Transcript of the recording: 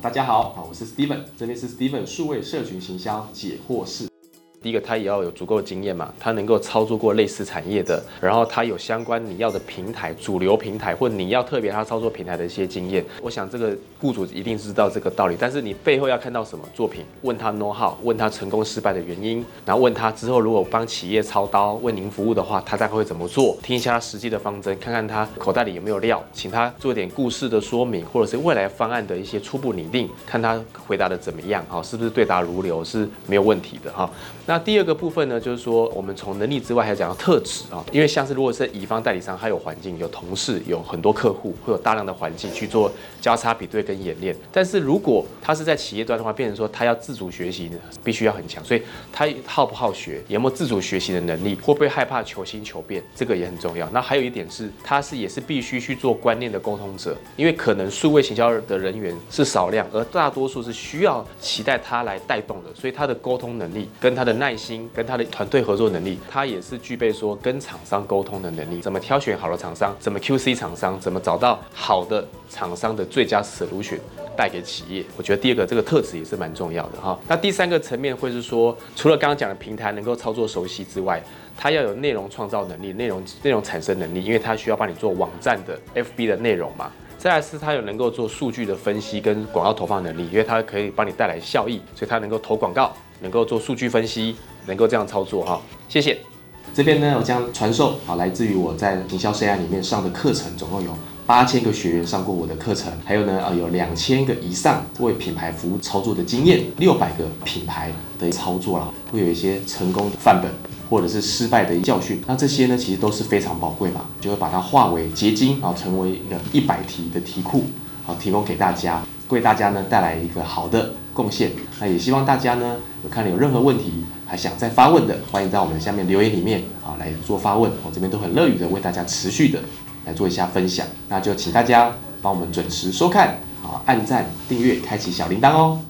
大家好，我是 Steven，这里是 Steven 数位社群行销解惑室。第一个，他也要有足够的经验嘛，他能够操作过类似产业的，然后他有相关你要的平台、主流平台，或你要特别他操作平台的一些经验。我想这个雇主一定知道这个道理，但是你背后要看到什么作品？问他 know how，问他成功失败的原因，然后问他之后如果帮企业操刀为您服务的话，他大概会怎么做？听一下他实际的方针，看看他口袋里有没有料，请他做点故事的说明，或者是未来方案的一些初步拟定，看他回答的怎么样，哈，是不是对答如流，是没有问题的，哈。那第二个部分呢，就是说我们从能力之外还要讲到特质啊，因为像是如果是乙方代理商，他有环境、有同事、有很多客户，会有大量的环境去做交叉比对跟演练。但是如果他是在企业端的话，变成说他要自主学习，必须要很强，所以他好不好学，有没有自主学习的能力，会不会害怕求新求变，这个也很重要。那还有一点是，他是也是必须去做观念的沟通者，因为可能数位行销的人员是少量，而大多数是需要期待他来带动的，所以他的沟通能力跟他的耐心跟他的团队合作能力，他也是具备说跟厂商沟通的能力，怎么挑选好的厂商，怎么 QC 厂商，怎么找到好的厂商的最佳 solution 带给企业。我觉得第二个这个特质也是蛮重要的哈。那第三个层面会是说，除了刚刚讲的平台能够操作熟悉之外，他要有内容创造能力，内容内容产生能力，因为他需要帮你做网站的 FB 的内容嘛。再来是他有能够做数据的分析跟广告投放能力，因为他可以帮你带来效益，所以他能够投广告，能够做数据分析，能够这样操作哈。谢谢。这边呢，我将传授啊，来自于我在营销 CI 里面上的课程，总共有八千个学员上过我的课程，还有呢，啊，有两千个以上为品牌服务操作的经验，六百个品牌的操作了，会有一些成功的范本。或者是失败的教训，那这些呢，其实都是非常宝贵嘛，就会把它化为结晶啊，成为一个一百题的题库啊，提供给大家，为大家呢带来一个好的贡献。那也希望大家呢，有看了有任何问题还想再发问的，欢迎在我们下面留言里面啊来做发问，我这边都很乐于的为大家持续的来做一下分享。那就请大家帮我们准时收看啊，按赞、订阅、开启小铃铛哦。